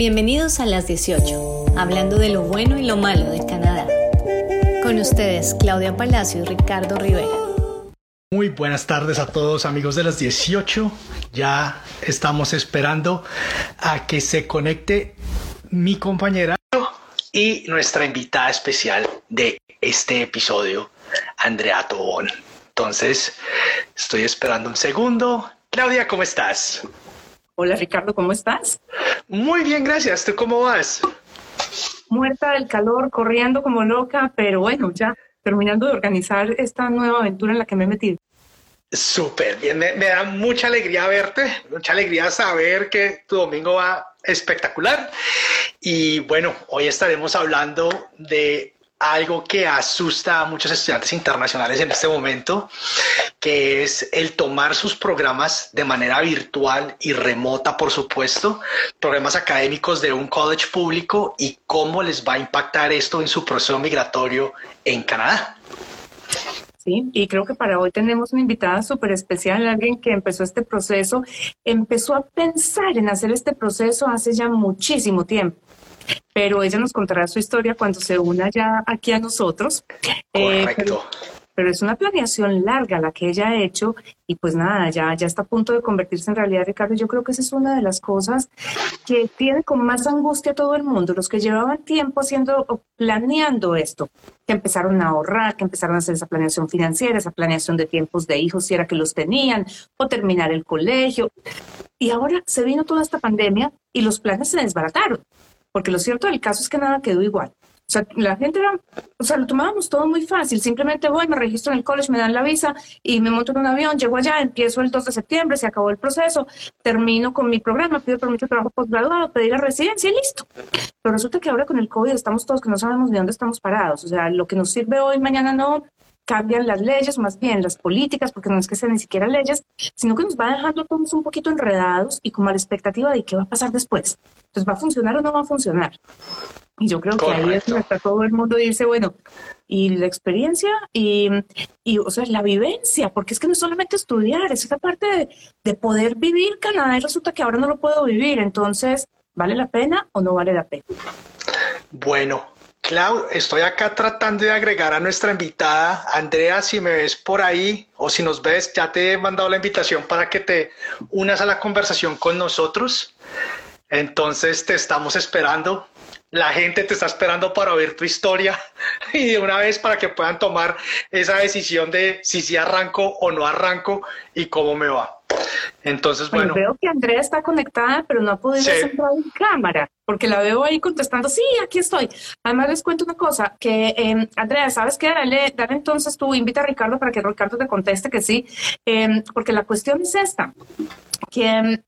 Bienvenidos a las 18, hablando de lo bueno y lo malo de Canadá. Con ustedes, Claudia Palacio y Ricardo Rivera. Muy buenas tardes a todos amigos de las 18. Ya estamos esperando a que se conecte mi compañera y nuestra invitada especial de este episodio, Andrea Tobón. Entonces, estoy esperando un segundo. Claudia, ¿cómo estás? Hola Ricardo, ¿cómo estás? Muy bien, gracias. ¿Tú cómo vas? Muerta del calor, corriendo como loca, pero bueno, ya terminando de organizar esta nueva aventura en la que me he metido. Súper bien, me, me, da mucha alegría verte, mucha alegría saber que tu domingo va espectacular. Y bueno, hoy estaremos hablando de algo que asusta a muchos estudiantes internacionales en este momento, que es el tomar sus programas de manera virtual y remota, por supuesto, programas académicos de un college público y cómo les va a impactar esto en su proceso migratorio en Canadá. Sí, y creo que para hoy tenemos una invitada súper especial, alguien que empezó este proceso, empezó a pensar en hacer este proceso hace ya muchísimo tiempo pero ella nos contará su historia cuando se una ya aquí a nosotros. Eh, Correcto. pero, es una planeación larga la que ella ha hecho y pues nada, ya, ya está a punto de convertirse en realidad, Ricardo. Yo creo que esa es una de las cosas que tiene con más angustia a todo el mundo, los que llevaban tiempo haciendo o planeando esto, que empezaron a ahorrar, que empezaron a hacer esa planeación financiera, esa planeación de tiempos de hijos, si era que los tenían, o terminar el colegio. Y ahora se vino toda esta pandemia y los planes se desbarataron porque lo cierto del caso es que nada quedó igual. O sea, la gente era, o sea, lo tomábamos todo muy fácil. Simplemente voy, me registro en el college, me dan la visa y me monto en un avión, llego allá, empiezo el 2 de septiembre, se acabó el proceso, termino con mi programa, pido permiso de trabajo postgraduado, pedir la residencia y listo. Pero resulta que ahora con el COVID estamos todos que no sabemos de dónde estamos parados. O sea, lo que nos sirve hoy, mañana no, cambian las leyes, más bien las políticas, porque no es que sean ni siquiera leyes, sino que nos va dejando todos un poquito enredados y como a la expectativa de qué va a pasar después. Entonces, ¿va a funcionar o no va a funcionar? Y yo creo que ahí es donde está todo el mundo y dice, bueno, y la experiencia y, y, o sea, la vivencia, porque es que no es solamente estudiar, es esa parte de, de poder vivir Canadá y resulta que ahora no lo puedo vivir. Entonces, ¿vale la pena o no vale la pena? Bueno, Clau, estoy acá tratando de agregar a nuestra invitada. Andrea, si me ves por ahí o si nos ves, ya te he mandado la invitación para que te unas a la conversación con nosotros. Entonces te estamos esperando. La gente te está esperando para oír tu historia y de una vez para que puedan tomar esa decisión de si sí arranco o no arranco y cómo me va. Entonces, bueno. veo que Andrea está conectada, pero no ha podido sí. entrar en cámara, porque la veo ahí contestando, sí, aquí estoy. Además, les cuento una cosa, que eh, Andrea, ¿sabes qué? Dale, dale entonces tú, invita a Ricardo para que Ricardo te conteste que sí, eh, porque la cuestión es esta, que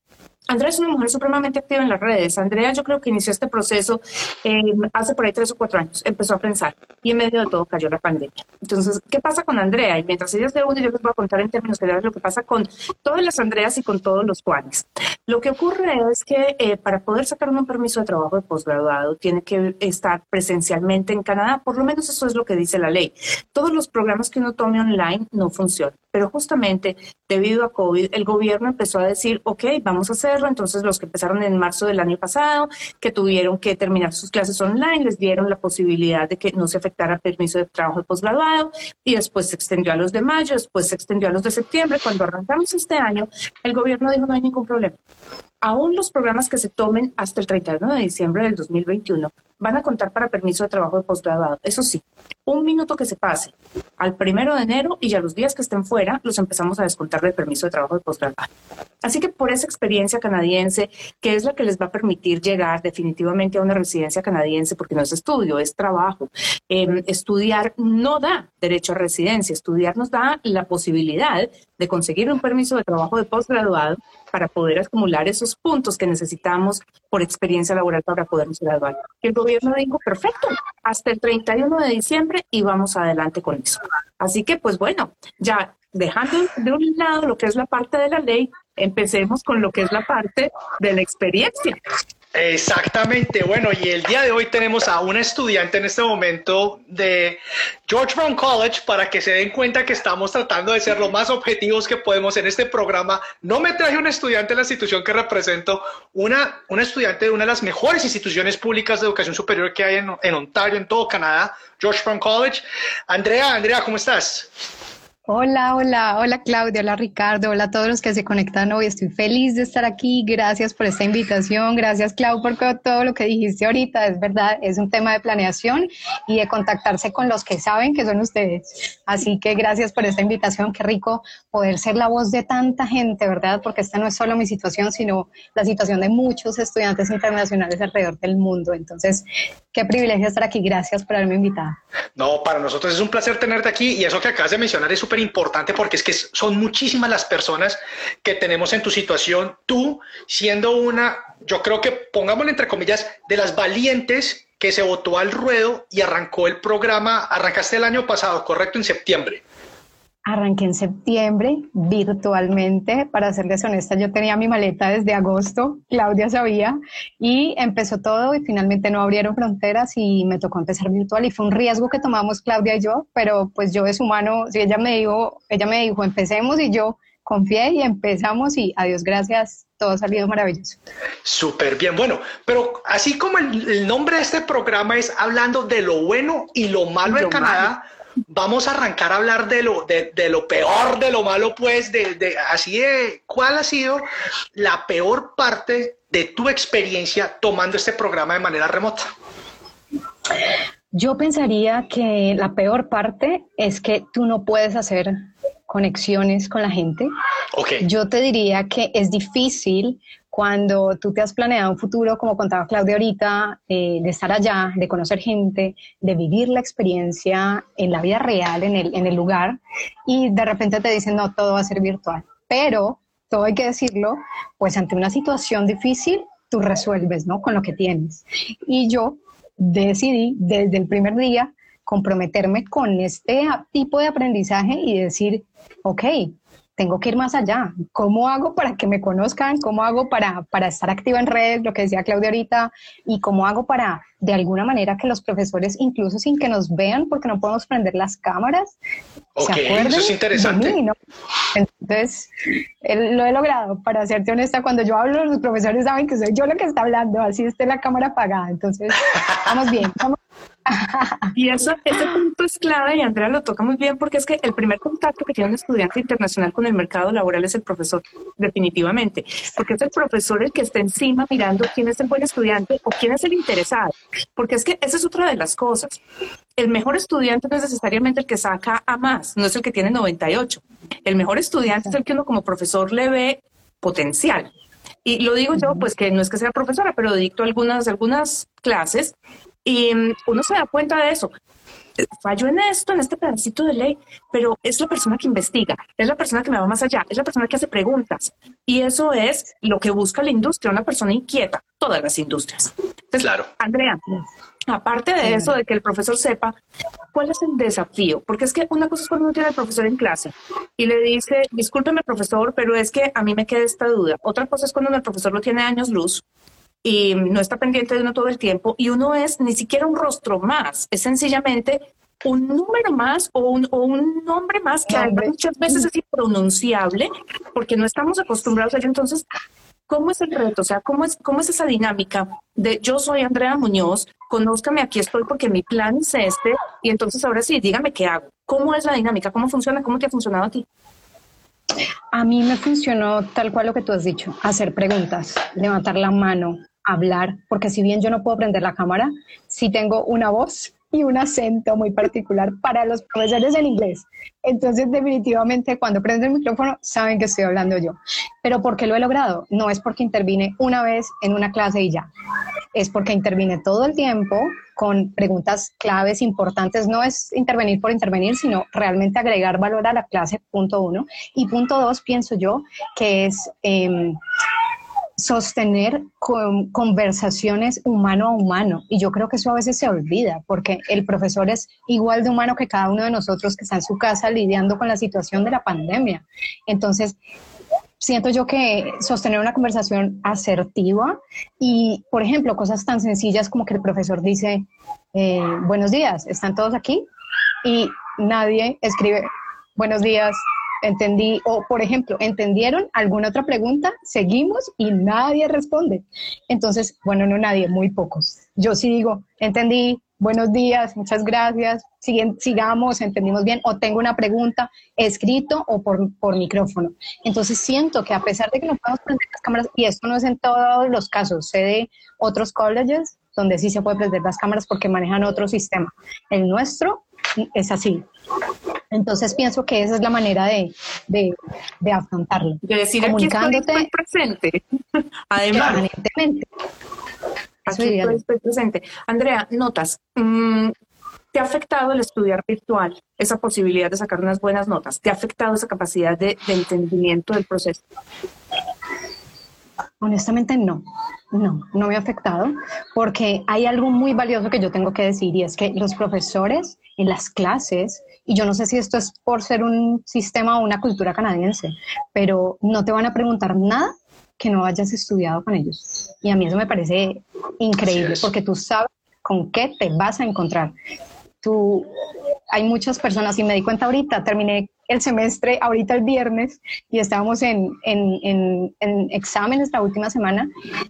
Andrea es una mujer supremamente activa en las redes. Andrea yo creo que inició este proceso eh, hace por ahí tres o cuatro años. Empezó a pensar y en medio de todo cayó la pandemia. Entonces, ¿qué pasa con Andrea? Y mientras ella esté uno, yo les voy a contar en términos generales lo que pasa con todas las Andreas y con todos los Juanes. Lo que ocurre es que eh, para poder sacar un permiso de trabajo de posgraduado tiene que estar presencialmente en Canadá. Por lo menos eso es lo que dice la ley. Todos los programas que uno tome online no funcionan. Pero justamente debido a COVID, el gobierno empezó a decir, ok, vamos a hacer entonces, los que empezaron en marzo del año pasado, que tuvieron que terminar sus clases online, les dieron la posibilidad de que no se afectara permiso de trabajo de posgraduado y después se extendió a los de mayo, después se extendió a los de septiembre. Cuando arrancamos este año, el gobierno dijo no hay ningún problema aún los programas que se tomen hasta el 31 de diciembre del 2021 van a contar para permiso de trabajo de postgraduado. Eso sí, un minuto que se pase al primero de enero y ya los días que estén fuera los empezamos a descontar del permiso de trabajo de postgraduado. Así que por esa experiencia canadiense, que es la que les va a permitir llegar definitivamente a una residencia canadiense, porque no es estudio, es trabajo. Eh, estudiar no da derecho a residencia, estudiar nos da la posibilidad de conseguir un permiso de trabajo de postgraduado para poder acumular esos puntos que necesitamos por experiencia laboral para podernos graduar. El gobierno dijo, perfecto, hasta el 31 de diciembre y vamos adelante con eso. Así que, pues bueno, ya dejando de un lado lo que es la parte de la ley, empecemos con lo que es la parte de la experiencia. Exactamente, bueno, y el día de hoy tenemos a una estudiante en este momento de George Brown College para que se den cuenta que estamos tratando de ser lo más objetivos que podemos en este programa. No me traje un estudiante de la institución que represento, una, una estudiante de una de las mejores instituciones públicas de educación superior que hay en, en Ontario, en todo Canadá, George Brown College. Andrea, Andrea, ¿cómo estás? Hola, hola, hola Claudia, hola Ricardo, hola a todos los que se conectan hoy. Estoy feliz de estar aquí. Gracias por esta invitación. Gracias, Clau, por todo lo que dijiste ahorita. Es verdad, es un tema de planeación y de contactarse con los que saben que son ustedes. Así que gracias por esta invitación. Qué rico poder ser la voz de tanta gente, ¿verdad? Porque esta no es solo mi situación, sino la situación de muchos estudiantes internacionales alrededor del mundo. Entonces, qué privilegio estar aquí. Gracias por haberme invitado. No, para nosotros es un placer tenerte aquí y eso que acabas de mencionar es súper importante porque es que son muchísimas las personas que tenemos en tu situación. Tú siendo una, yo creo que pongámosle entre comillas, de las valientes que se votó al ruedo y arrancó el programa, arrancaste el año pasado, correcto, en septiembre. Arranqué en septiembre virtualmente, para serles honesta, yo tenía mi maleta desde agosto, Claudia sabía, y empezó todo y finalmente no abrieron fronteras y me tocó empezar virtual y fue un riesgo que tomamos Claudia y yo, pero pues yo es humano, si ella me dijo, ella me dijo, empecemos y yo confié y empezamos y adiós, gracias, todo ha salido maravilloso. Súper bien, bueno, pero así como el, nombre de este programa es hablando de lo bueno y lo malo en Canadá, vamos a arrancar a hablar de lo, de, lo peor, de lo malo, pues, de, de, así de, ¿cuál ha sido la peor parte de tu experiencia tomando este programa de manera remota? Yo pensaría que la peor parte es que tú no puedes hacer conexiones con la gente. Okay. Yo te diría que es difícil cuando tú te has planeado un futuro, como contaba Claudia ahorita, eh, de estar allá, de conocer gente, de vivir la experiencia en la vida real, en el, en el lugar, y de repente te dicen, no, todo va a ser virtual. Pero, todo hay que decirlo, pues ante una situación difícil, tú resuelves, ¿no? Con lo que tienes. Y yo decidí desde el primer día comprometerme con este tipo de aprendizaje y decir, ok, tengo que ir más allá. ¿Cómo hago para que me conozcan? ¿Cómo hago para, para estar activa en redes, lo que decía Claudia ahorita? ¿Y cómo hago para, de alguna manera, que los profesores, incluso sin que nos vean, porque no podemos prender las cámaras, se acuerden eso es interesante. Entonces, lo he logrado. Para serte honesta, cuando yo hablo, los profesores saben que soy yo la que está hablando, así esté la cámara apagada. Entonces, vamos bien, vamos y eso, ese punto es clave y Andrea lo toca muy bien porque es que el primer contacto que tiene un estudiante internacional con el mercado laboral es el profesor, definitivamente, porque es el profesor el que está encima mirando quién es el buen estudiante o quién es el interesado, porque es que esa es otra de las cosas. El mejor estudiante no es necesariamente el que saca a más, no es el que tiene 98. El mejor estudiante es el que uno como profesor le ve potencial. Y lo digo yo, pues que no es que sea profesora, pero dicto algunas, algunas clases y mm, uno se da cuenta de eso. Fallo en esto, en este pedacito de ley, pero es la persona que investiga, es la persona que me va más allá, es la persona que hace preguntas. Y eso es lo que busca la industria, una persona inquieta, todas las industrias. claro. Andrea, aparte de eso, de que el profesor sepa cuál es el desafío, porque es que una cosa es cuando uno tiene al profesor en clase y le dice, discúlpeme profesor, pero es que a mí me queda esta duda. Otra cosa es cuando el profesor lo tiene años luz y no está pendiente de uno todo el tiempo y uno es ni siquiera un rostro más, es sencillamente un número más o un, o un nombre más que muchas veces es impronunciable porque no estamos acostumbrados a ello. Entonces, ¿cómo es el reto? O sea, ¿cómo es, cómo es esa dinámica de yo soy Andrea Muñoz, conózcame, aquí estoy porque mi plan es este y entonces ahora sí, dígame qué hago. ¿Cómo es la dinámica? ¿Cómo funciona? ¿Cómo te ha funcionado a ti? A mí me funcionó tal cual lo que tú has dicho, hacer preguntas, levantar la mano, hablar, porque si bien yo no puedo prender la cámara, sí tengo una voz y un acento muy particular para los profesores en inglés. Entonces, definitivamente, cuando prenden el micrófono, saben que estoy hablando yo. Pero ¿por qué lo he logrado? No es porque intervine una vez en una clase y ya. Es porque intervine todo el tiempo con preguntas claves importantes. No es intervenir por intervenir, sino realmente agregar valor a la clase, punto uno. Y punto dos, pienso yo, que es... Eh, sostener conversaciones humano a humano. Y yo creo que eso a veces se olvida, porque el profesor es igual de humano que cada uno de nosotros que está en su casa lidiando con la situación de la pandemia. Entonces, siento yo que sostener una conversación asertiva y, por ejemplo, cosas tan sencillas como que el profesor dice, eh, buenos días, ¿están todos aquí? Y nadie escribe, buenos días, entendí, o por ejemplo, ¿entendieron alguna otra pregunta? Seguimos y nadie responde. Entonces, bueno, no nadie, muy pocos. Yo sí digo, entendí, buenos días, muchas gracias, sigamos, entendimos bien, o tengo una pregunta escrito o por, por micrófono. Entonces siento que a pesar de que no podemos prender las cámaras, y esto no es en todos los casos, sé de otros colleges donde sí se puede prender las cámaras porque manejan otro sistema. El nuestro es así. Entonces pienso que esa es la manera de, de, de afrontarlo. De decir, comunicándote aquí presente. Además. Aquí estoy, presente. Andrea, notas. Mm, ¿Te ha afectado el estudiar virtual, esa posibilidad de sacar unas buenas notas? ¿Te ha afectado esa capacidad de, de entendimiento del proceso? Honestamente no, no, no me ha afectado porque hay algo muy valioso que yo tengo que decir y es que los profesores en las clases, y yo no sé si esto es por ser un sistema o una cultura canadiense, pero no te van a preguntar nada que no hayas estudiado con ellos. Y a mí eso me parece increíble porque tú sabes con qué te vas a encontrar. Tú, hay muchas personas, y me di cuenta ahorita, terminé el semestre ahorita el viernes y estábamos en, en, en, exámenes la última semana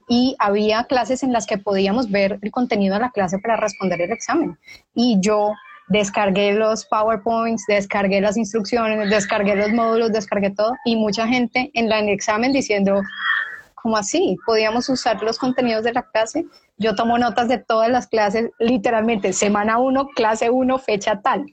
y había clases en las que podíamos ver el contenido de la clase para responder el examen. Y yo descargué los PowerPoints, descargué las instrucciones, descargué los módulos, descargué todo y mucha gente en la en el examen diciendo, ¿cómo así? ¿Podíamos usar los contenidos de la clase? Yo tomo notas de todas las clases, literalmente, semana 1, clase 1, fecha tal.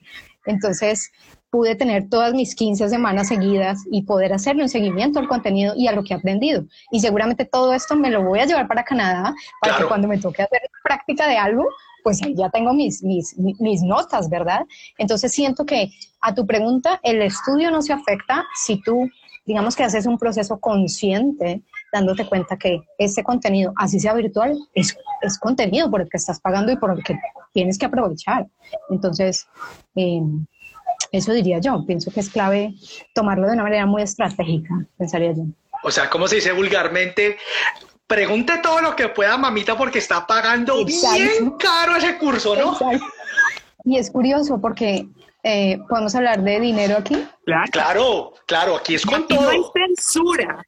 Entonces, pude tener todas mis 15 semanas seguidas y poder hacerle un seguimiento al contenido y a lo que he aprendido. Y seguramente todo esto me lo voy a llevar para Canadá para que cuando me toque hacer práctica de algo, pues ahí ya tengo mis, mis, mis notas, ¿verdad? Entonces siento que a tu pregunta, el estudio no se afecta si tú, digamos que haces un proceso consciente, dándote cuenta que ese contenido, así sea virtual, es, es contenido por el que estás pagando y por el que tienes que aprovechar. Entonces, eh, eso diría yo. Pienso que es clave tomarlo de una manera muy estratégica, pensaría yo. O sea, como se dice vulgarmente, pregunte todo lo que pueda, mamita, porque está pagando bien caro ese curso, ¿no? Y es curioso porque eh, podemos hablar de dinero aquí. Claro, claro, aquí es con todo. No hay censura.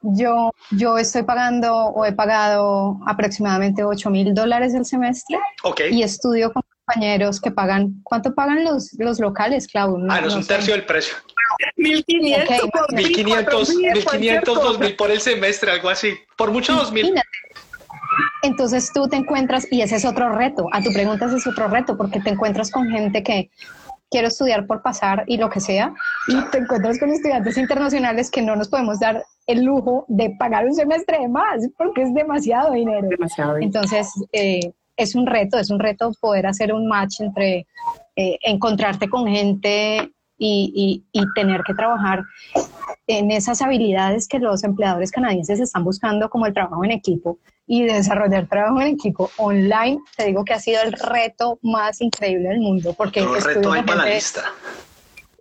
Yo, yo estoy pagando o he pagado aproximadamente 8 mil dólares el semestre okay. y estudio con compañeros que pagan, ¿cuánto pagan los, los locales, Clau? ah, no, es un tercio del precio. 1500, 1500, 1500, 2000 por el semestre, algo así. Por mucho 2000. Entonces tú te encuentras, y ese es otro reto, a tu pregunta ese es otro reto, porque te encuentras con gente que quiero estudiar por pasar y lo que sea, y te encuentras con estudiantes internacionales que no nos podemos dar el lujo de pagar un semestre de más, porque es demasiado dinero. Demasiado dinero. Entonces, eh, es un reto, es un reto poder hacer un match entre eh, encontrarte con gente y, tener que trabajar en esas habilidades que los empleadores canadienses están buscando como el trabajo en equipo y desarrollar trabajo en equipo online, te digo que ha sido el reto más increíble del mundo. Porque el reto hay para la lista.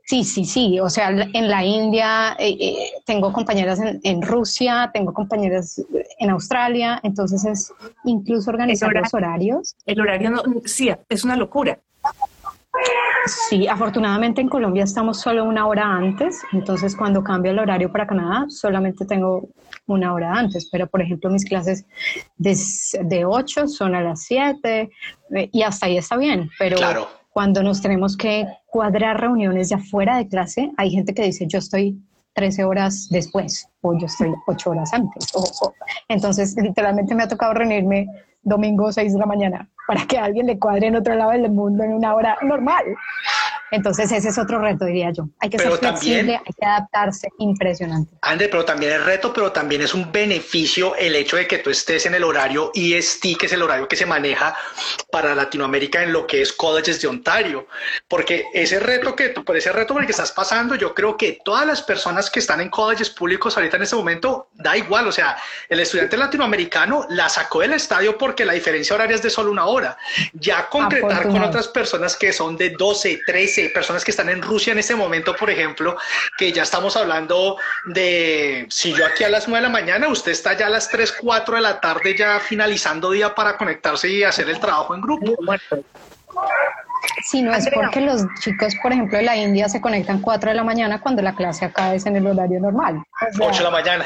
Sí, sí, sí. O sea, en la India eh, eh, tengo compañeras en, Rusia, tengo compañeras en Australia, entonces es incluso organizar los horarios. El horario, no, sí, es una locura. Sí, afortunadamente en Colombia estamos solo una hora antes, entonces cuando cambia el horario para Canadá solamente tengo una hora antes, pero por ejemplo mis clases de, de 8 son a las 7 eh, y hasta ahí está bien, pero cuando nos tenemos que cuadrar reuniones ya fuera de clase, hay gente que dice, yo estoy 13 horas después o yo estoy 8 horas antes. Entonces, literalmente me ha tocado reunirme domingo 6 de la mañana para que alguien le cuadre en otro lado del mundo en una hora normal. Entonces ese es otro reto, diría yo. Hay que ser flexible, hay que adaptarse, impresionante. Ande, pero también es reto, pero también es un beneficio el hecho de que tú estés en el horario EST, que es el horario que se maneja para Latinoamérica en lo que es colleges de Ontario. Porque ese reto que tú, por ese reto por el que estás pasando, yo creo que todas las personas que están en colleges públicos ahorita en este momento, da igual, o sea, el estudiante latinoamericano la sacó del estadio porque la diferencia horaria es de solo una hora. Ya concretar con otras personas que son de 12, 13, sé, personas que están en Rusia en este momento, por ejemplo, que ya estamos hablando de, si yo aquí a las 9 de la mañana, usted está ya a las 3, 4 de la tarde ya finalizando día para conectarse y hacer el trabajo en grupo. Si no es porque los chicos, por ejemplo, de la India se conectan 4 de la mañana cuando la clase acá es en el horario normal. 8 de la mañana.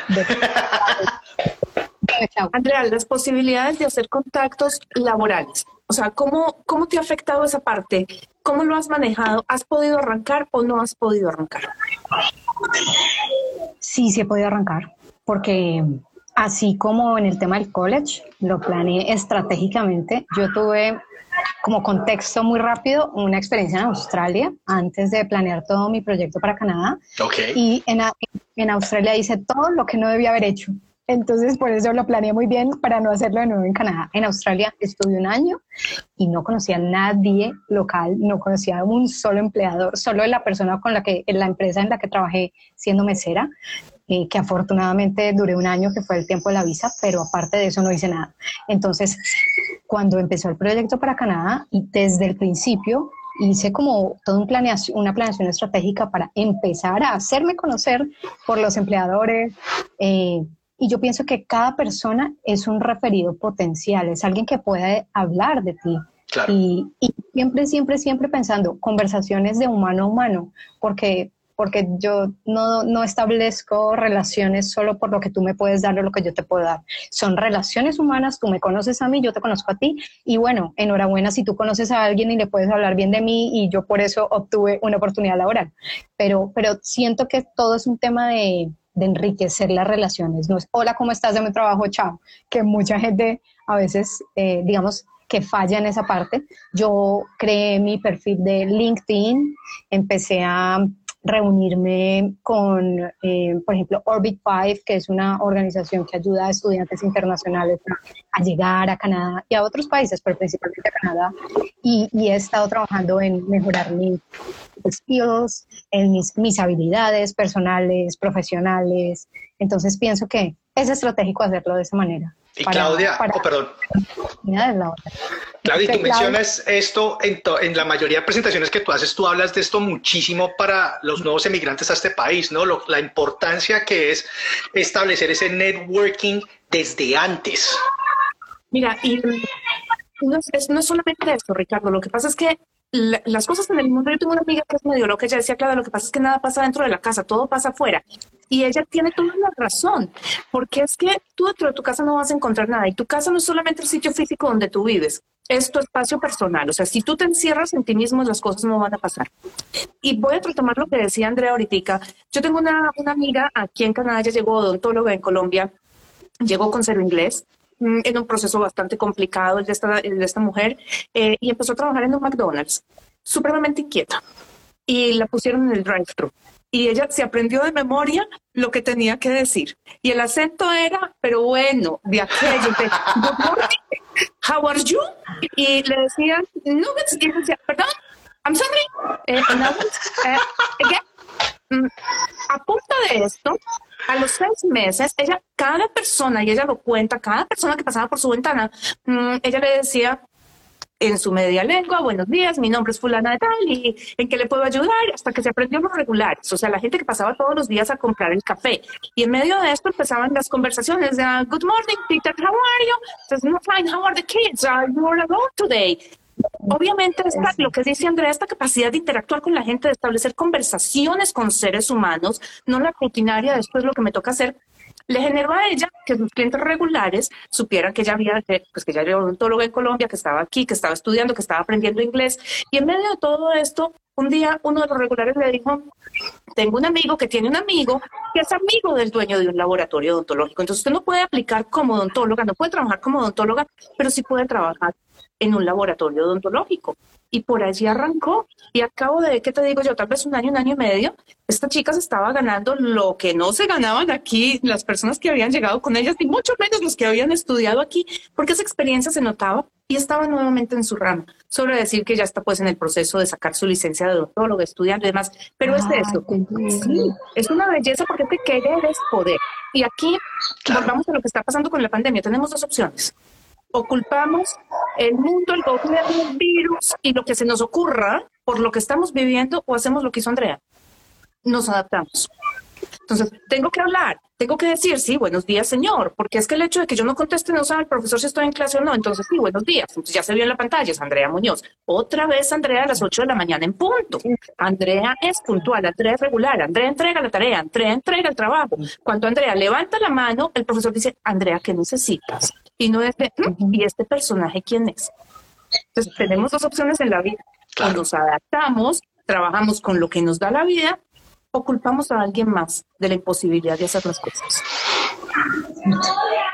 Andrea, las posibilidades de hacer contactos laborales. O sea, ¿cómo, ¿cómo te ha afectado esa parte? ¿Cómo lo has manejado? ¿Has podido arrancar o no has podido arrancar? Sí, sí he podido arrancar, porque así como en el tema del college, lo planeé estratégicamente. Yo tuve como contexto muy rápido, una experiencia en Australia antes de planear todo mi proyecto para Canadá. Okay. Y en, en Australia hice todo lo que no debía haber hecho. Entonces, por eso lo planeé muy bien para no hacerlo de nuevo en Canadá. En Australia estuve un año y no conocía a nadie local, no conocía a un solo empleador, solo la persona con la que, la empresa en la que trabajé siendo mesera, eh, que afortunadamente duré un año, que fue el tiempo de la visa, pero aparte de eso no hice nada. Entonces, cuando empezó el proyecto para Canadá y desde el principio hice como toda un planeación, una planeación estratégica para empezar a hacerme conocer por los empleadores. Eh, y yo pienso que cada persona es un referido potencial, es alguien que puede hablar de ti. Y, y, siempre, siempre, siempre pensando conversaciones de humano a humano, porque porque yo no, no, establezco relaciones solo por lo que tú me puedes dar o lo que yo te puedo dar. Son relaciones humanas, tú me conoces a mí, yo te conozco a ti y bueno, enhorabuena si tú conoces a alguien y le puedes hablar bien de mí y yo por eso obtuve una oportunidad laboral. Pero, pero siento que todo es un tema de, de enriquecer las relaciones. No es, hola, ¿cómo estás de mi trabajo? Chao. Que mucha gente a veces, eh, digamos, que falla en esa parte. Yo creé mi perfil de LinkedIn, empecé a reunirme con, eh, por ejemplo, Orbit 5, que es una organización que ayuda a estudiantes internacionales a, llegar a Canadá y a otros países, pero principalmente a Canadá. Y, he estado trabajando en mejorar mis skills, en mis, mis habilidades personales, profesionales. Entonces pienso que es estratégico hacerlo de esa manera. Y Claudia, oh, perdón. Claudia, tú mencionas esto en, en, la mayoría de presentaciones que tú haces, tú hablas de esto muchísimo para los nuevos emigrantes a este país, ¿no? la importancia que es establecer ese networking desde antes. Mira, y no es, no es solamente esto, Ricardo, lo que pasa es que las cosas en el mundo, yo tengo una amiga que es medio loca, ella decía, claro, lo que pasa es que nada pasa dentro de la casa, todo pasa afuera. Y ella tiene toda la razón, porque es que tú dentro de tu casa no vas a encontrar nada y tu casa no es solamente el sitio físico donde tú vives, es tu espacio personal. O sea, si tú te encierras en ti mismo, las cosas no van a pasar. Y voy a retomar lo que decía Andrea ahorita. Yo tengo una, una amiga aquí en Canadá, ella llegó odontóloga en Colombia, llegó con cero inglés, en un proceso bastante complicado el de esta, de esta mujer, eh, y empezó a trabajar en un McDonald's, supremamente inquieta. Y la pusieron en el drive-thru y ella se aprendió de memoria lo que tenía que decir. Y el acento era, pero bueno, de aquello de how are you? Y le decían, nuggets, y decía, perdón, I'm sorry, eh, eh, again. Mm, a punta de esto, a los seis meses, ella, cada persona, y ella lo cuenta, cada persona que pasaba por su ventana, mm, ella le decía, en su media lengua, buenos días, mi nombre es fulana de tal y en qué le puedo ayudar, hasta que se aprendió los regulares, o sea, la gente que pasaba todos los días a comprar el café. Y en medio de esto empezaban las conversaciones de, good morning, Peter, how are you? Says, no, fine, how are the kids? Are you alone today? Obviamente, esta, lo que dice Andrea, esta capacidad de interactuar con la gente, de establecer conversaciones con seres humanos, no la rutinaria, después lo que me toca hacer, le generó a ella que sus clientes regulares supieran que ella había, pues que ella era odontóloga en Colombia, que estaba aquí, que estaba estudiando, que estaba aprendiendo inglés. Y en medio de todo esto, un día uno de los regulares le dijo, tengo un amigo que tiene un amigo que es amigo del dueño de un laboratorio odontológico. Entonces usted no puede aplicar como odontóloga, no puede trabajar como odontóloga, pero sí puede trabajar en un laboratorio odontológico. Y por allí arrancó. Y al cabo de, ¿qué te digo yo? Tal vez un año, un año y medio, esta chica se estaba ganando lo que no se ganaban aquí las personas que habían llegado con ellas, y mucho menos los que habían estudiado aquí, porque esa experiencia se notaba y estaba nuevamente en su rama. Sobre decir que ya está pues en el proceso de sacar su licencia de odontólogo, estudiando y demás. Pero es de ah, eso. Sí, es una belleza porque te querer es poder. Y aquí volvamos a lo que está pasando con la pandemia. Tenemos dos opciones o culpamos el mundo, el gobierno, el virus y lo que se nos ocurra por lo que estamos viviendo o hacemos lo que hizo Andrea. Nos adaptamos. Entonces, tengo que hablar, tengo que decir, sí, buenos días, señor, porque es que el hecho de que yo no conteste no sabe el profesor si estoy en clase o no, entonces sí, buenos días. Entonces ya se vio en la pantalla, es Andrea Muñoz. Otra vez Andrea a las 8 de la mañana en punto. Andrea es puntual, Andrea es regular, Andrea entrega la tarea, Andrea entrega el trabajo. Cuando Andrea levanta la mano, el profesor dice, Andrea, ¿qué necesitas? Y no es de, mm, ¿y este personaje quién es? Entonces tenemos dos opciones en la vida. O nos adaptamos, trabajamos con lo que nos da la vida o culpamos a alguien más de la imposibilidad de hacer las cosas.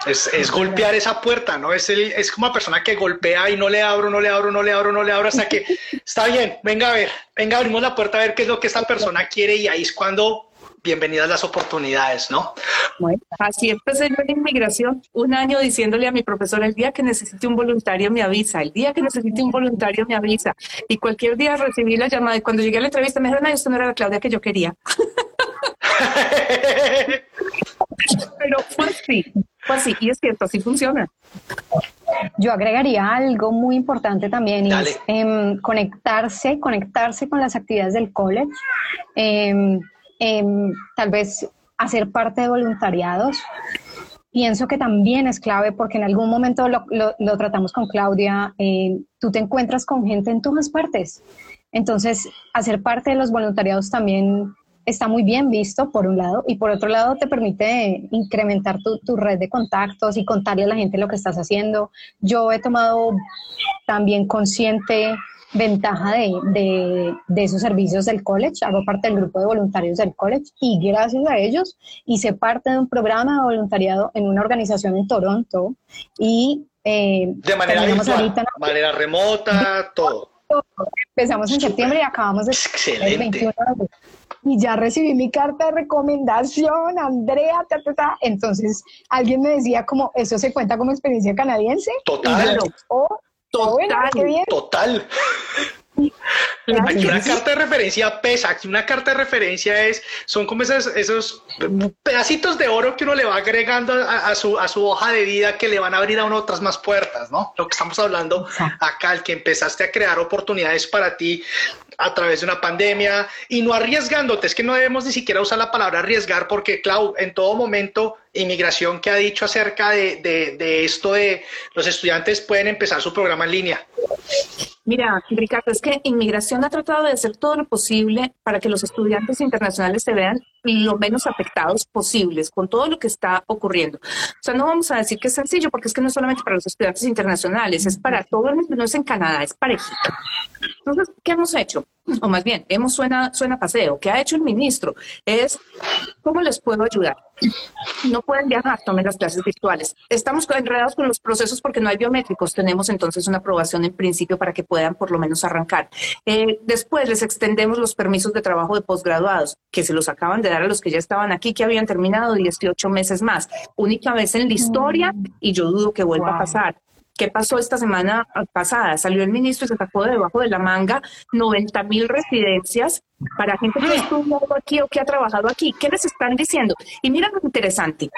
Es, golpear esa puerta, ¿no? Es, el, es como una persona que golpea y no le abro, no le abro, no le abro, no le abro, hasta que está bien, venga a ver, venga, abrimos la puerta a ver qué es lo que esta persona quiere y ahí es cuando bienvenidas las oportunidades, ¿no? Bueno, así empecé yo en inmigración, un año diciéndole a mi profesor, el día que necesite un voluntario me avisa, el día que necesite un voluntario me avisa. Y cualquier día recibí la llamada y cuando llegué a la entrevista me dijeron, no, esto no era la Claudia que yo quería. Pero fue así, fue así, y es cierto, así funciona. Yo agregaría algo muy importante también, y es em, conectarse, conectarse con las actividades del college. Em, Em, tal vez hacer parte de voluntariados. Pienso que también es clave porque en algún momento lo, lo, tratamos con Claudia, eh, tú te encuentras con gente en todas partes. Entonces, hacer parte de los voluntariados también está muy bien visto, por un lado, y por otro lado te permite incrementar tu, tu, red de contactos y contarle a la gente lo que estás haciendo. Yo he tomado también consciente ventaja de, esos servicios del college. Hago parte del grupo de voluntarios del college y gracias a ellos hice parte de un programa de voluntariado en una organización en Toronto y eh, de manera manera remota, todo. Empezamos en septiembre y acabamos de el 21 de y ya recibí mi carta de recomendación, Andrea, entonces alguien me decía como, ¿eso se cuenta como experiencia canadiense? Total. Total, total. Aquí una carta de referencia pesa, aquí una carta de referencia es, son como esos, esos pedacitos de oro que uno le va agregando a, su, a su hoja de vida que le van a abrir a uno otras más puertas, ¿no? Lo que estamos hablando acá, el que empezaste a crear oportunidades para ti a través de una pandemia y no arriesgándote, es que no debemos ni siquiera usar la palabra arriesgar porque, Clau, en todo momento, inmigración que ha dicho acerca de, de, de esto de los estudiantes pueden empezar su programa en línea. Mira, Ricardo, es que inmigración ha tratado de hacer todo lo posible para que los estudiantes internacionales se vean lo menos afectados posibles con todo lo que está ocurriendo. O sea, no vamos a decir que es sencillo, porque es que no es solamente para los estudiantes internacionales, es para todo el mundo, no es en Canadá, es parejito. Entonces, ¿qué hemos hecho? O más bien, hemos suena, suena paseo. ¿Qué ha hecho el ministro? Es, ¿cómo les puedo ayudar? No pueden viajar, tomen las clases virtuales. Estamos enredados con los procesos porque no hay biométricos. Tenemos entonces una aprobación en principio para que puedan por lo menos arrancar. Eh, después les extendemos los permisos de trabajo de posgraduados, que se los acaban de dar a los que ya estaban aquí, que habían terminado 18 meses más. Única vez en la historia y yo dudo que vuelva a pasar. ¿Qué pasó esta semana pasada? Salió el ministro y se sacó de debajo de la manga 90 mil residencias para gente que ha estudiado aquí o que ha trabajado aquí. ¿Qué les están diciendo? Y mira lo interesante.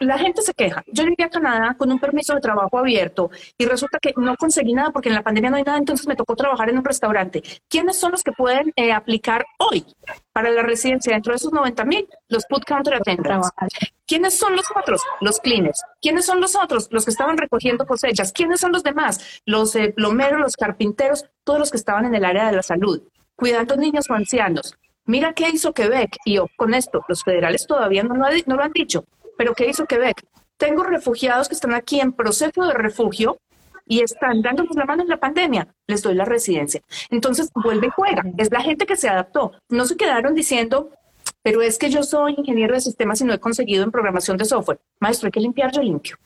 La gente se queja. Yo llegué a Canadá con un permiso de trabajo abierto y resulta que no conseguí nada porque en la pandemia no hay nada, entonces me tocó trabajar en un restaurante. ¿Quiénes son los que pueden eh, aplicar hoy para la residencia dentro de esos 90 mil? Los put counter attendants. ¿Quiénes son los otros? Los cleaners. ¿Quiénes son los otros? Los que estaban recogiendo cosechas. ¿Quiénes son los demás? Los eh, plomeros, los carpinteros, todos los que estaban en el área de la salud, cuidando niños o ancianos. Mira qué hizo Quebec. Y yo, con esto, los federales todavía no lo, no lo han dicho, pero ¿qué hizo Quebec? Tengo refugiados que están aquí en proceso de refugio y están dándonos la mano en la pandemia, les doy la residencia. Entonces, vuelve y juega. Es la gente que se adaptó. No se quedaron diciendo, pero es que yo soy ingeniero de sistemas y no he conseguido en programación de software. Maestro, hay que limpiar, yo limpio.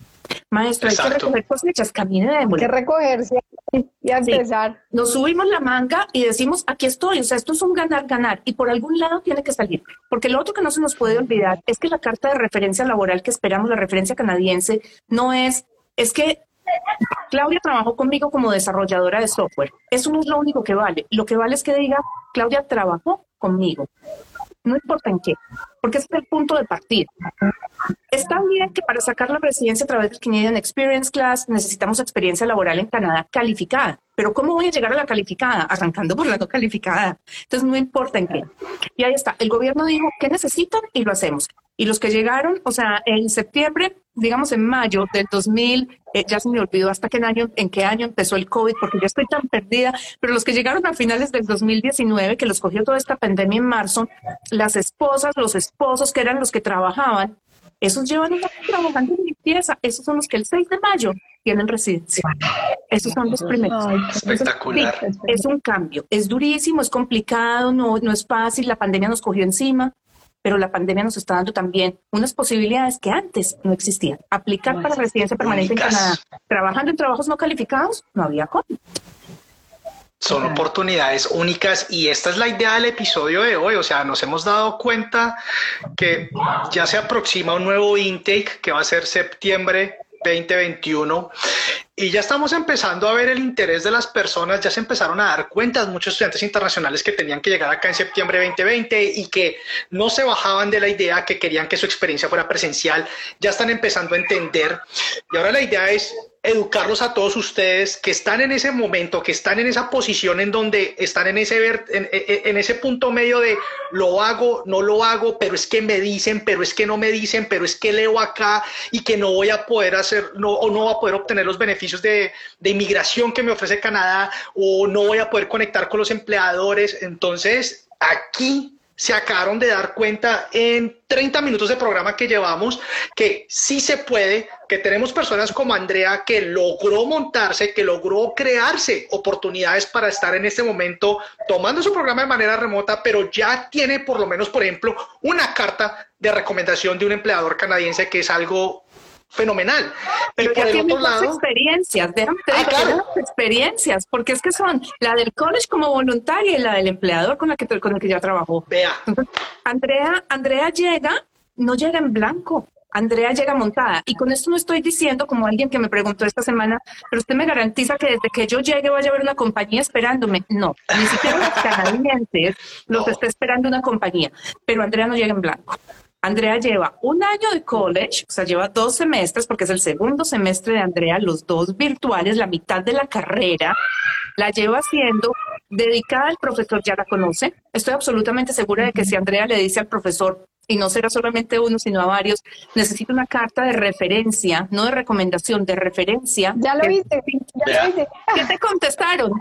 Maestro, hay que recoger cosechas, camine de Hay que recogerse y empezar. Nos subimos la manga y decimos, aquí estoy, o sea, esto es un ganar-ganar y por algún lado tiene que salir. Porque lo otro que no se nos puede olvidar es que la carta de referencia laboral que esperamos, la referencia canadiense, no es, es que Claudia trabajó conmigo como desarrolladora de software. Eso no es lo único que vale. Lo que vale es que diga, Claudia trabajó conmigo no importa en qué, porque es el punto de partida. Está bien que para sacar la residencia a través del Canadian Experience Class necesitamos experiencia laboral en Canadá calificada. Pero ¿cómo voy a llegar a la calificada? Arrancando por la no calificada. Entonces no importa en qué. Y ahí está. El gobierno dijo, ¿qué necesitan? Y lo hacemos. Y los que llegaron, o sea, en septiembre, digamos en mayo del 2000, eh, ya se me olvidó hasta qué año, en qué año empezó el COVID, porque ya estoy tan perdida, pero los que llegaron a finales del 2019, que los cogió toda esta pandemia en marzo, las esposas, los esposos que eran los que trabajaban, esos llevan un año trabajando en limpieza, esos son los que el 6 de mayo tienen residencia. Esos son los primeros. espectacular. es un cambio, es durísimo, es complicado, no, no es fácil, la pandemia nos cogió encima, pero la pandemia nos está dando también unas posibilidades que antes no existían. Aplicar para residencia permanente en Canadá, trabajando en trabajos no calificados, no había cómo. Son oportunidades únicas y esta es la idea del episodio de hoy. O sea, nos hemos dado cuenta que ya se aproxima un nuevo intake que va a ser septiembre 2021 y ya estamos empezando a ver el interés de las personas, ya se empezaron a dar cuenta muchos estudiantes internacionales que tenían que llegar acá en septiembre 2020 y que no se bajaban de la idea que querían que su experiencia fuera presencial, ya están empezando a entender. Y ahora la idea es educarlos a todos ustedes que están en ese momento, que están en esa posición en donde están en ese, en, en, ese punto medio de lo hago, no lo hago, pero es que me dicen, pero es que no me dicen, pero es que leo acá y que no voy a poder hacer no, o no voy a poder obtener los beneficios de, de inmigración que me ofrece Canadá o no voy a poder conectar con los empleadores. Entonces, aquí se acabaron de dar cuenta en 30 minutos de programa que llevamos que sí se puede, que tenemos personas como Andrea que logró montarse, que logró crearse oportunidades para estar en este momento tomando su programa de manera remota, pero ya tiene por lo menos, por ejemplo, una carta de recomendación de un empleador canadiense que es algo fenomenal. Pero por el otro lado, experiencias, déjame te ah, experiencias, porque es que son la del college como voluntaria y la del empleador con la que con el que ya trabajó. Vea. Andrea, Andrea llega, no llega en blanco. Andrea llega montada. Y con esto no estoy diciendo, como alguien que me preguntó esta semana, pero usted me garantiza que desde que yo llegue vaya a haber una compañía esperándome. No, ni siquiera los canadienses los está esperando una compañía. Pero Andrea no llega en blanco. Andrea lleva un año de college, o sea, lleva dos semestres, porque es el segundo semestre de Andrea, los dos virtuales, la mitad de la carrera, la lleva haciendo dedicada al profesor, ya la conoce. Estoy absolutamente segura de que si Andrea le dice al profesor, y no será solamente uno, sino a varios, necesita una carta de referencia, no de recomendación, de referencia. Ya lo hice, ya lo hice. ¿Qué te contestaron?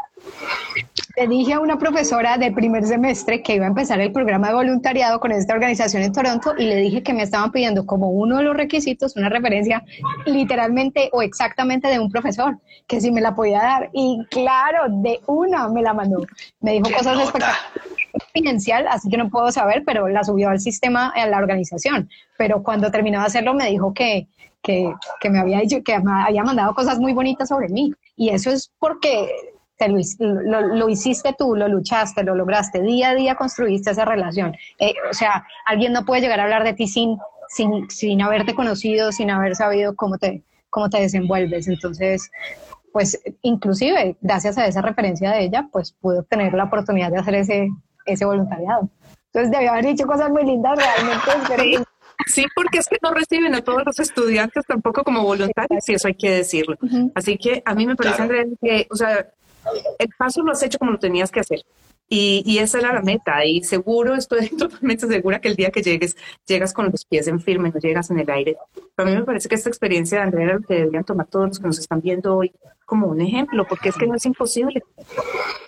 Le dije a una profesora de primer semestre que iba a empezar el programa de voluntariado con esta organización en Toronto y le dije que me estaban pidiendo como uno de los requisitos una referencia literalmente o exactamente de un profesor, que si me la podía dar. Y claro, de una me la mandó. Me dijo cosas espectaculares así que no puedo saber, pero la subió al sistema, a la organización. Pero cuando terminó de hacerlo me dijo que, que, que me había dicho que me había mandado cosas muy bonitas sobre mí. Y eso es porque lo, hiciste tú, lo luchaste, lo lograste, día a día construiste esa relación. Eh, o sea, alguien no puede llegar a hablar de ti sin, sin, sin haberte conocido, sin haber sabido cómo te, cómo te desenvuelves. Entonces, pues inclusive gracias a esa referencia de ella, pues pude obtener la oportunidad de hacer ese, ese voluntariado. Entonces debía haber dicho cosas muy lindas realmente. Sí, porque es que no reciben a todos los estudiantes tampoco como voluntarios, y eso hay que decirlo. Así que a mí me parece, Andrea, que, o sea, el paso lo has hecho como lo tenías que hacer. Y, y, esa era la meta. Y seguro, estoy totalmente segura que el día que llegues, llegas con los pies en firme, no llegas en el aire. Pero a mí me parece que esta experiencia de Andrea lo que deberían tomar todos los que nos están viendo hoy como un ejemplo, porque es que no es imposible.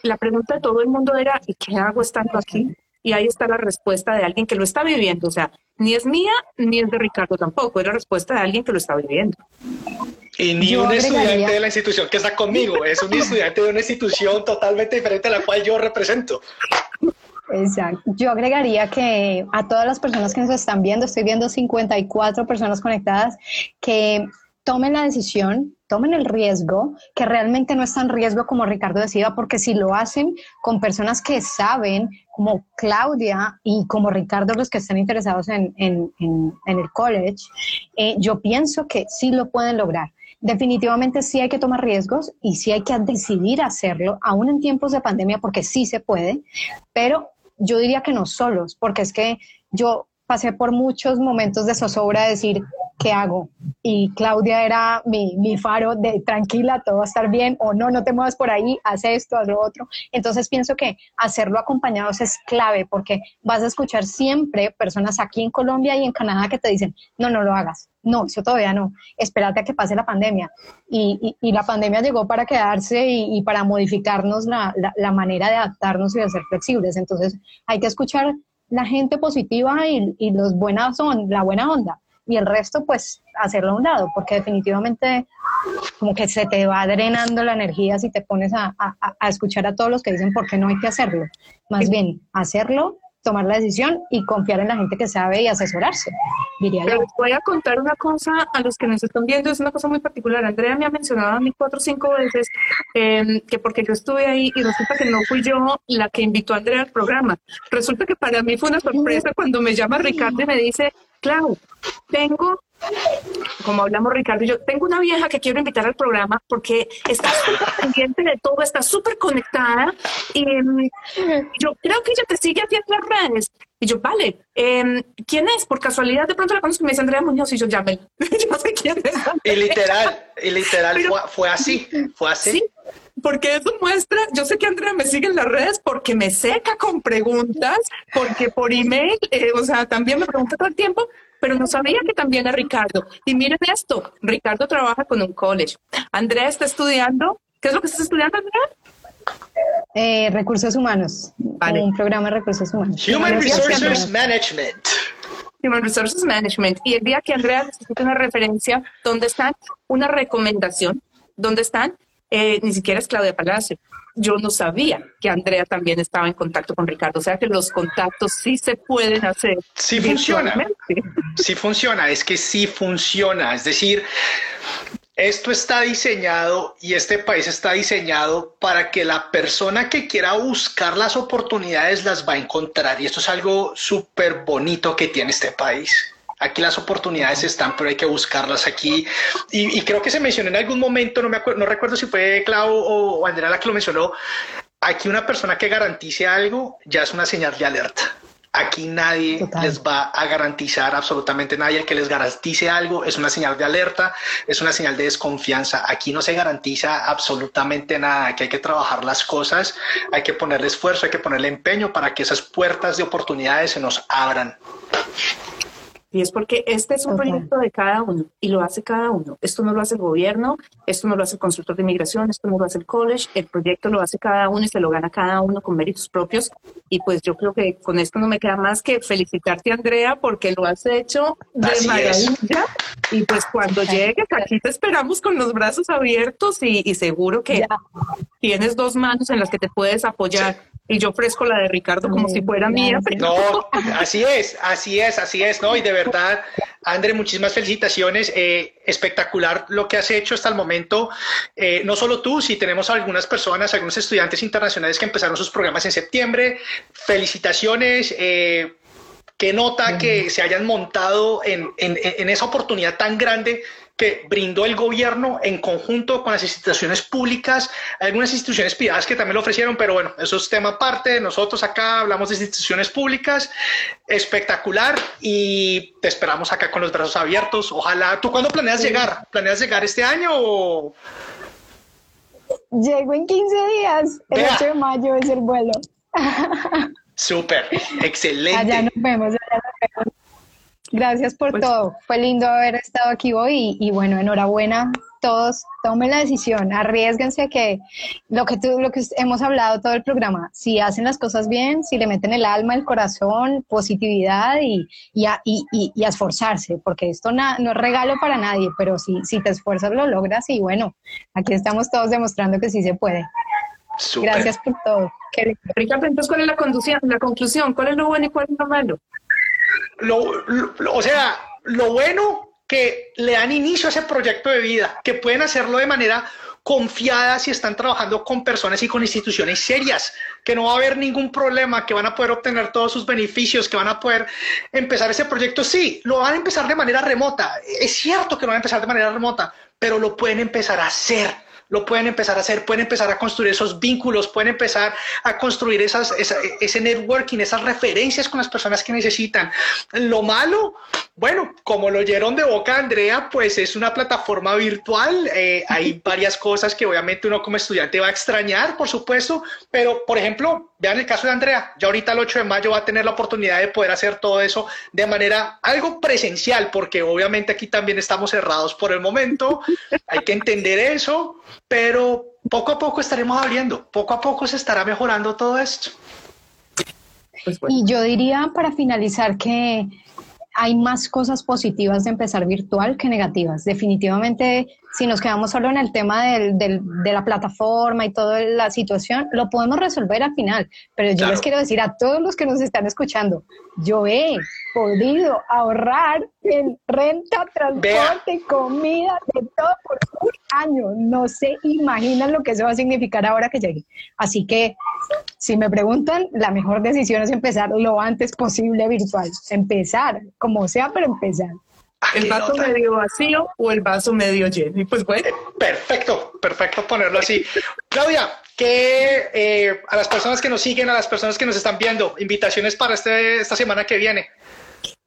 La pregunta de todo el mundo era, ¿y qué hago estando aquí? Y ahí está la respuesta de alguien que lo está viviendo. O sea, ni es mía, ni es de Ricardo tampoco. Es la respuesta de alguien que lo está viviendo. Y ni un estudiante de la institución que está conmigo, es un estudiante de una institución totalmente diferente a la cual yo represento. Exacto. Yo agregaría que a todas las personas que nos están viendo, estoy viendo 54 personas conectadas, que tomen la decisión, tomen el riesgo, que realmente no es tan riesgo como Ricardo decía, porque si lo hacen con personas que saben, como Claudia y como Ricardo, los que están interesados en, el college, eh, yo pienso que sí lo pueden lograr. Definitivamente sí hay que tomar riesgos y sí hay que decidir hacerlo, aún en tiempos de pandemia, porque sí se puede, pero yo diría que no solos, porque es que yo pasé por muchos momentos de zozobra de decir, ¿qué hago? Y Claudia era mi, mi, faro de tranquila, todo va a estar bien, o no, no te muevas por ahí, haz esto, haz lo otro. Entonces pienso que hacerlo acompañados es clave porque vas a escuchar siempre personas aquí en Colombia y en Canadá que te dicen, no, no lo hagas. No, eso todavía no. Espérate a que pase la pandemia. Y, y, la pandemia llegó para quedarse y, para modificarnos la, la manera de adaptarnos y de ser flexibles. Entonces hay que escuchar la gente positiva y, y los buenas son, la buena onda y el resto pues hacerlo a un lado, porque definitivamente como que se te va drenando la energía si te pones a, a, escuchar a todos los que dicen por qué no hay que hacerlo. Más bien, hacerlo tomar la decisión y confiar en la gente que sabe y asesorarse, diría yo. voy a contar una cosa a los que nos están viendo, es una cosa muy particular. Andrea me ha mencionado a mí cuatro o cinco veces em, que porque yo estuve ahí y resulta que no fui yo la que invitó a Andrea al programa. Resulta que para mí fue una sorpresa cuando me llama Ricardo y me dice, Clau, tengo como hablamos Ricardo y yo, tengo una vieja que quiero invitar al programa porque está súper pendiente de todo, está súper conectada y mm, yo creo que ella te sigue haciendo las redes. Y yo, vale, em, ¿quién es? Por casualidad de pronto la conozco y me dice Andrea Muñoz y yo llame. yo sé quién es. Y literal, y literal fue, así, fue así. Sí, porque eso muestra, yo sé que Andrea me sigue en las redes porque me seca con preguntas, porque por email, eh, o sea, también me pregunta todo el tiempo, pero no sabía que también a Ricardo. Y miren esto, Ricardo trabaja con un college. Andrea está estudiando, ¿qué es lo que estás estudiando, Andrea? Eh, recursos humanos, un programa de recursos humanos. Human Resources Management. Human Resources Management. Y el día que Andrea necesita una referencia, ¿dónde están? Una recomendación, ¿dónde están? Eh, ni siquiera es Claudia Palacio. Yo no sabía que Andrea también estaba en contacto con Ricardo. O sea que los contactos sí se pueden hacer. Sí funciona. Sí funciona. Es que sí funciona. Es decir, esto está diseñado y este país está diseñado para que la persona que quiera buscar las oportunidades las va a encontrar. Y esto es algo súper bonito que tiene este país. Aquí las oportunidades están, pero hay que buscarlas aquí. Y, creo que se mencionó en algún momento, no, me acuerdo, no recuerdo si fue Clau o, Andrea la que lo mencionó, aquí una persona que garantice algo ya es una señal de alerta. Aquí nadie les va a garantizar absolutamente nadie que les garantice algo. Es una señal de alerta, es una señal de desconfianza. Aquí no se garantiza absolutamente nada. que hay que trabajar las cosas, hay que ponerle esfuerzo, hay que ponerle empeño para que esas puertas de oportunidades se nos abran. Y es porque este es un proyecto de cada uno y lo hace cada uno. Esto no lo hace el gobierno, esto no lo hace el consultor de inmigración, esto no lo hace el college, el proyecto lo hace cada uno y se lo gana cada uno con méritos propios. Y pues yo creo que con esto no me queda más que felicitarte, Andrea, porque lo has hecho de maravilla. Y pues cuando llegues, aquí te esperamos con los brazos abiertos y, seguro que tienes dos manos en las que te puedes apoyar y yo ofrezco la de Ricardo como si fuera mía. No, así es, así es, así es, ¿no? Y de verdad, André, muchísimas felicitaciones. Eh, espectacular lo que has hecho hasta el momento. Eh, no solo tú, si tenemos algunas personas, algunos estudiantes internacionales que empezaron sus programas en septiembre. Felicitaciones. Eh, qué nota que se hayan montado en, en, en esa oportunidad tan grande que brindó el gobierno en conjunto con las instituciones públicas, algunas instituciones privadas que también lo ofrecieron, pero bueno, eso es tema aparte. Nosotros acá hablamos de instituciones públicas, espectacular y te esperamos acá con los brazos abiertos. Ojalá, ¿tú cuándo planeas llegar? ¿Planeas llegar este año o...? Llego en 15 días, el 8 de mayo es el vuelo. Súper, excelente. Allá nos vemos, allá nos vemos. Gracias por pues todo. Fue lindo haber estado aquí hoy y, bueno, enhorabuena todos. Tomen la decisión, arriesguense que lo que tú, lo que hemos hablado todo el programa, si hacen las cosas bien, si le meten el alma, el corazón, positividad y, y, a, y, y esforzarse, porque esto no es regalo para nadie, pero si, si te esfuerzas lo logras y bueno, aquí estamos todos demostrando que sí se puede. Gracias por todo. Ricardo, entonces, ¿cuál es la, la conclusión? ¿Cuál es lo bueno y cuál es lo malo? Lo, o sea, lo bueno que le dan inicio a ese proyecto de vida, que pueden hacerlo de manera confiada si están trabajando con personas y con instituciones serias, que no va a haber ningún problema, que van a poder obtener todos sus beneficios, que van a poder empezar ese proyecto. Sí, lo van a empezar de manera remota. Es cierto que lo van a empezar de manera remota, pero lo pueden empezar a hacer lo pueden empezar a hacer, pueden empezar a construir esos vínculos, pueden empezar a construir esas, ese networking, esas referencias con las personas que necesitan. Lo malo, bueno, como lo oyeron de boca Andrea, pues es una plataforma virtual. Eh, hay varias cosas que obviamente uno como estudiante va a extrañar, por supuesto, pero por ejemplo, vean el caso de Andrea, ya ahorita el 8 de mayo va a tener la oportunidad de poder hacer todo eso de manera algo presencial, porque obviamente aquí también estamos cerrados por el momento, hay que entender eso, pero poco a poco estaremos abriendo, poco a poco se estará mejorando todo esto. Pues y yo diría para finalizar que hay más cosas positivas de empezar virtual que negativas. Definitivamente, si nos quedamos solo en el tema del, de la plataforma y toda la situación, lo podemos resolver al final. Pero yo les quiero decir a todos los que nos están escuchando, yo he podido ahorrar en renta, transporte, comida, de todo por un año. No se imaginan lo que eso va a significar ahora que llegue. Así que, si me preguntan, la mejor decisión es empezar lo antes posible virtual. Empezar, como sea, pero empezar. ¿El vaso medio vacío o el vaso medio lleno? Y pues bueno. Perfecto, perfecto ponerlo así. Claudia, que eh, a las personas que nos siguen, a las personas que nos están viendo, invitaciones para este, esta semana que viene.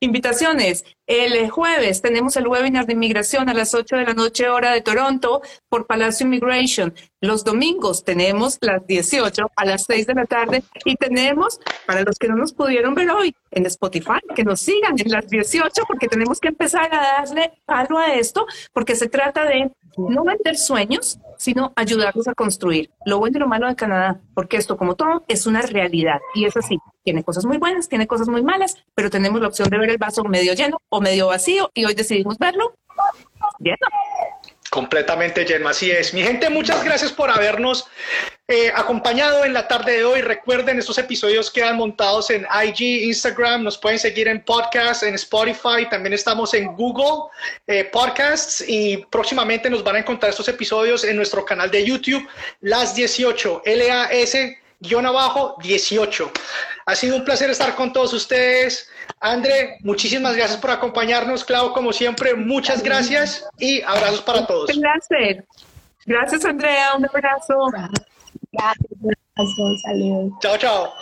Invitaciones. El jueves tenemos el webinar de inmigración a las 8 de la noche hora de Toronto por Palacio Immigration. Los domingos tenemos las 18 a las 6 de la tarde y tenemos, para los que no nos pudieron ver hoy, en Spotify, que nos sigan en las 18 porque tenemos que empezar a darle algo a esto porque se trata de no vender sueños, sino ayudarlos a construir. Lo bueno y lo malo de Canadá, porque esto como todo es una realidad y es así. Tiene cosas muy buenas, tiene cosas muy malas, pero tenemos la opción de ver el vaso medio lleno medio vacío y hoy decidimos verlo. Completamente lleno, así es. Mi gente, muchas gracias por habernos eh, acompañado en la tarde de hoy. Recuerden, estos episodios quedan montados en IG, Instagram, nos pueden seguir en podcast, en Spotify, también estamos en Google eh, Podcasts y próximamente nos van a encontrar estos episodios en nuestro canal de YouTube, Las 18, LAS guion abajo 18. Ha sido un placer estar con todos ustedes. André, muchísimas gracias por acompañarnos. Clau, como siempre, muchas gracias y abrazos para todos. Gracias. Gracias, Andrea. Un abrazo. Gracias. Un abrazo. Saludos. Chao, chao.